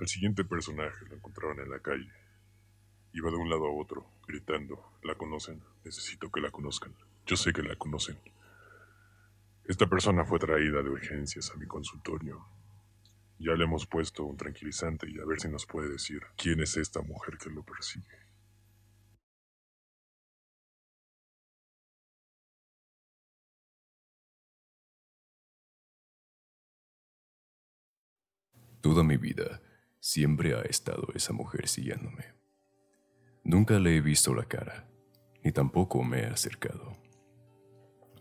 Al siguiente personaje lo encontraron en la calle. Iba de un lado a otro, gritando, ¿la conocen? Necesito que la conozcan. Yo sé que la conocen. Esta persona fue traída de urgencias a mi consultorio. Ya le hemos puesto un tranquilizante y a ver si nos puede decir quién es esta mujer que lo persigue. Toda mi vida siempre ha estado esa mujer siguiéndome. Nunca le he visto la cara, ni tampoco me he acercado.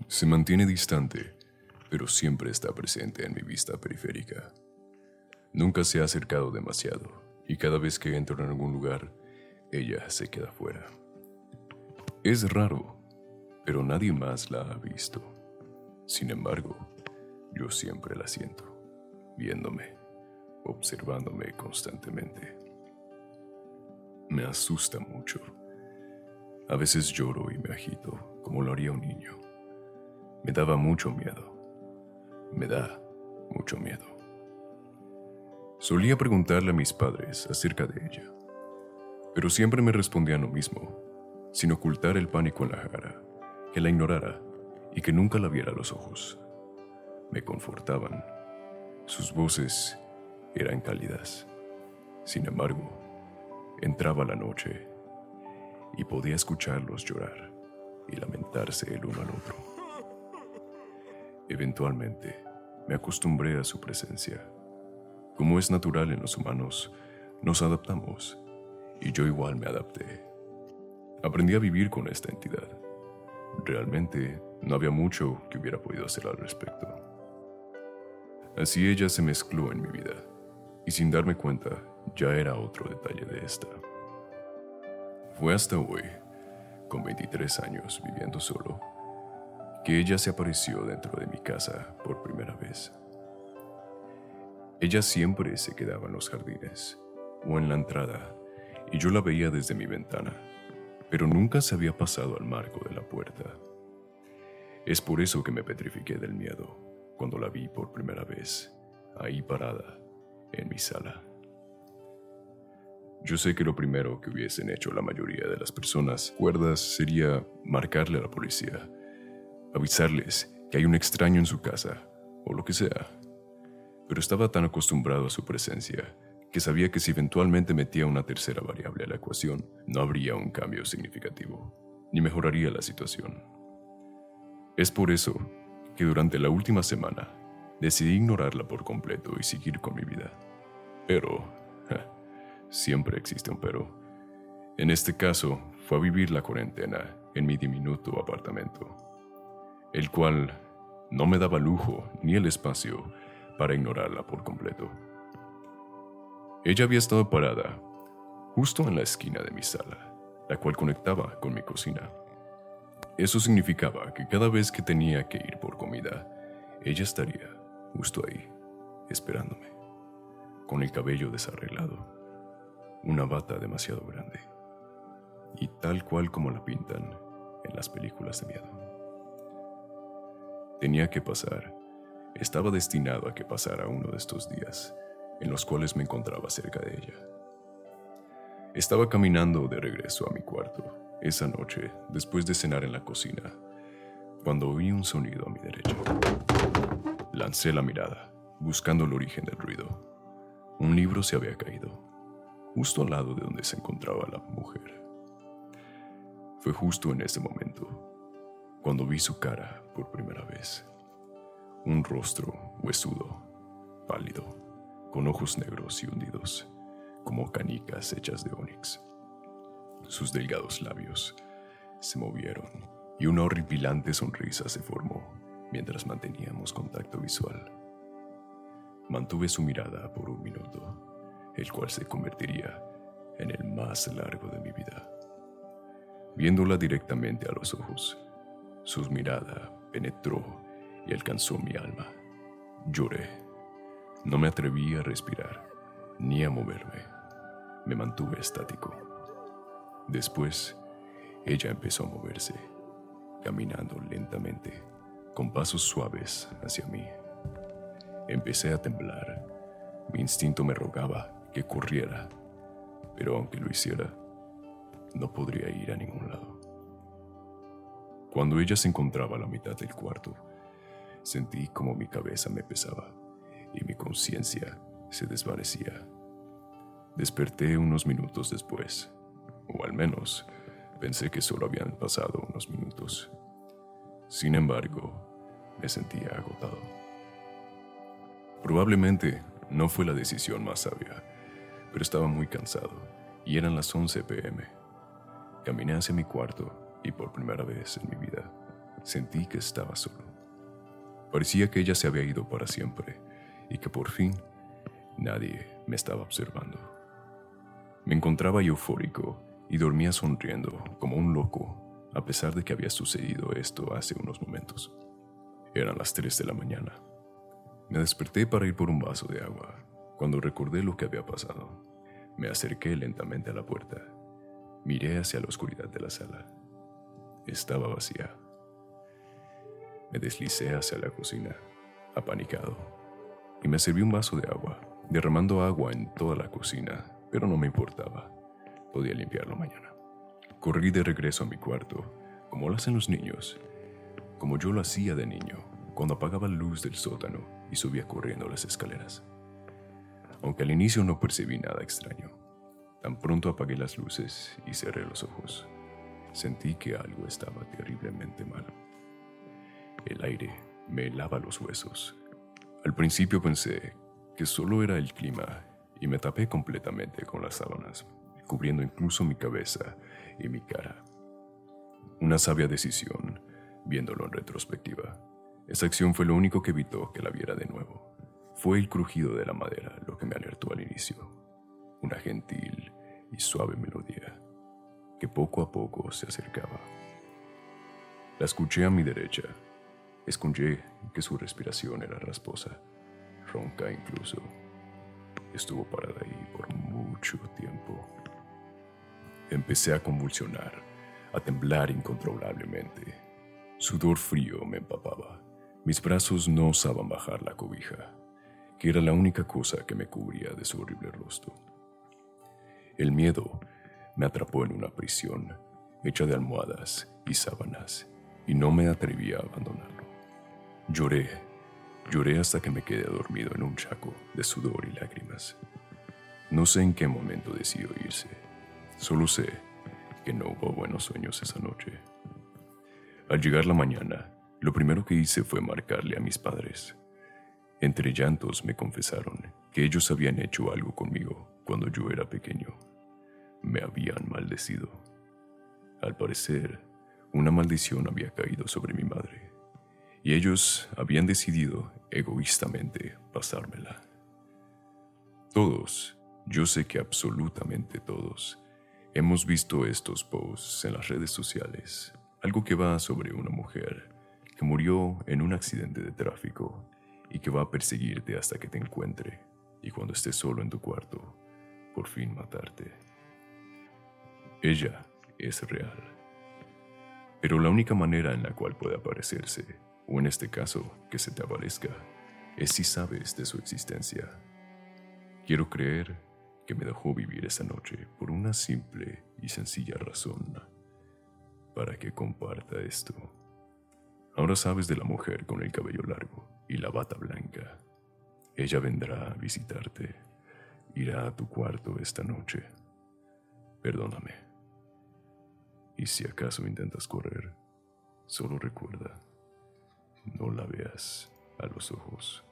Se mantiene distante, pero siempre está presente en mi vista periférica. Nunca se ha acercado demasiado, y cada vez que entro en algún lugar, ella se queda fuera. Es raro, pero nadie más la ha visto. Sin embargo, yo siempre la siento, viéndome observándome constantemente. Me asusta mucho. A veces lloro y me agito, como lo haría un niño. Me daba mucho miedo. Me da mucho miedo. Solía preguntarle a mis padres acerca de ella, pero siempre me respondían lo mismo, sin ocultar el pánico en la cara, que la ignorara y que nunca la viera a los ojos. Me confortaban. Sus voces eran cálidas. Sin embargo, entraba la noche y podía escucharlos llorar y lamentarse el uno al otro. Eventualmente, me acostumbré a su presencia. Como es natural en los humanos, nos adaptamos y yo igual me adapté. Aprendí a vivir con esta entidad. Realmente no había mucho que hubiera podido hacer al respecto. Así ella se mezcló en mi vida y sin darme cuenta ya era otro detalle de esta. Fue hasta hoy, con 23 años viviendo solo, que ella se apareció dentro de mi casa por primera vez. Ella siempre se quedaba en los jardines o en la entrada y yo la veía desde mi ventana, pero nunca se había pasado al marco de la puerta. Es por eso que me petrifiqué del miedo cuando la vi por primera vez, ahí parada, en mi sala. Yo sé que lo primero que hubiesen hecho la mayoría de las personas cuerdas sería marcarle a la policía, avisarles que hay un extraño en su casa o lo que sea. Pero estaba tan acostumbrado a su presencia que sabía que si eventualmente metía una tercera variable a la ecuación, no habría un cambio significativo, ni mejoraría la situación. Es por eso que durante la última semana decidí ignorarla por completo y seguir con mi vida. Pero, siempre existe un pero. En este caso, fue a vivir la cuarentena en mi diminuto apartamento, el cual no me daba lujo ni el espacio para ignorarla por completo. Ella había estado parada justo en la esquina de mi sala, la cual conectaba con mi cocina. Eso significaba que cada vez que tenía que ir por comida, ella estaría justo ahí, esperándome, con el cabello desarreglado, una bata demasiado grande, y tal cual como la pintan en las películas de miedo. Tenía que pasar, estaba destinado a que pasara uno de estos días en los cuales me encontraba cerca de ella. Estaba caminando de regreso a mi cuarto esa noche después de cenar en la cocina, cuando oí un sonido a mi derecha. Lancé la mirada, buscando el origen del ruido. Un libro se había caído, justo al lado de donde se encontraba la mujer. Fue justo en ese momento, cuando vi su cara por primera vez. Un rostro huesudo, pálido, con ojos negros y hundidos, como canicas hechas de ónix. Sus delgados labios se movieron y una horripilante sonrisa se formó mientras manteníamos contacto visual. Mantuve su mirada por un minuto, el cual se convertiría en el más largo de mi vida. Viéndola directamente a los ojos, su mirada penetró y alcanzó mi alma. Lloré. No me atreví a respirar ni a moverme. Me mantuve estático. Después, ella empezó a moverse, caminando lentamente con pasos suaves hacia mí. Empecé a temblar. Mi instinto me rogaba que corriera, pero aunque lo hiciera, no podría ir a ningún lado. Cuando ella se encontraba a la mitad del cuarto, sentí como mi cabeza me pesaba y mi conciencia se desvanecía. Desperté unos minutos después, o al menos pensé que solo habían pasado unos minutos. Sin embargo, me sentía agotado. Probablemente no fue la decisión más sabia, pero estaba muy cansado y eran las 11 pm. Caminé hacia mi cuarto y por primera vez en mi vida sentí que estaba solo. Parecía que ella se había ido para siempre y que por fin nadie me estaba observando. Me encontraba eufórico y dormía sonriendo como un loco a pesar de que había sucedido esto hace unos momentos. Eran las 3 de la mañana. Me desperté para ir por un vaso de agua cuando recordé lo que había pasado. Me acerqué lentamente a la puerta. Miré hacia la oscuridad de la sala. Estaba vacía. Me deslicé hacia la cocina, apanicado, y me serví un vaso de agua, derramando agua en toda la cocina, pero no me importaba. Podía limpiarlo mañana. Corrí de regreso a mi cuarto, como lo hacen los niños, como yo lo hacía de niño, cuando apagaba la luz del sótano y subía corriendo las escaleras. Aunque al inicio no percibí nada extraño, tan pronto apagué las luces y cerré los ojos, sentí que algo estaba terriblemente mal. El aire me helaba los huesos. Al principio pensé que solo era el clima y me tapé completamente con las sábanas, cubriendo incluso mi cabeza y mi cara. Una sabia decisión, viéndolo en retrospectiva. Esa acción fue lo único que evitó que la viera de nuevo. Fue el crujido de la madera lo que me alertó al inicio. Una gentil y suave melodía que poco a poco se acercaba. La escuché a mi derecha Escuché que su respiración era rasposa, ronca incluso. Estuvo parada ahí por mucho tiempo. Empecé a convulsionar, a temblar incontrolablemente. Sudor frío me empapaba. Mis brazos no osaban bajar la cobija, que era la única cosa que me cubría de su horrible rostro. El miedo me atrapó en una prisión hecha de almohadas y sábanas, y no me atreví a abandonarlo. Lloré, lloré hasta que me quedé dormido en un chaco de sudor y lágrimas. No sé en qué momento decidió irse, solo sé que no hubo buenos sueños esa noche. Al llegar la mañana, lo primero que hice fue marcarle a mis padres. Entre llantos me confesaron que ellos habían hecho algo conmigo cuando yo era pequeño. Me habían maldecido. Al parecer, una maldición había caído sobre mi madre y ellos habían decidido egoístamente pasármela. Todos, yo sé que absolutamente todos, hemos visto estos posts en las redes sociales, algo que va sobre una mujer que murió en un accidente de tráfico y que va a perseguirte hasta que te encuentre y cuando estés solo en tu cuarto, por fin matarte. Ella es real. Pero la única manera en la cual puede aparecerse o en este caso, que se te aparezca, es si sabes de su existencia. Quiero creer que me dejó vivir esa noche por una simple y sencilla razón, para que comparta esto. Ahora sabes de la mujer con el cabello largo y la bata blanca. Ella vendrá a visitarte, irá a tu cuarto esta noche. Perdóname. Y si acaso intentas correr, solo recuerda no la veas a los ojos.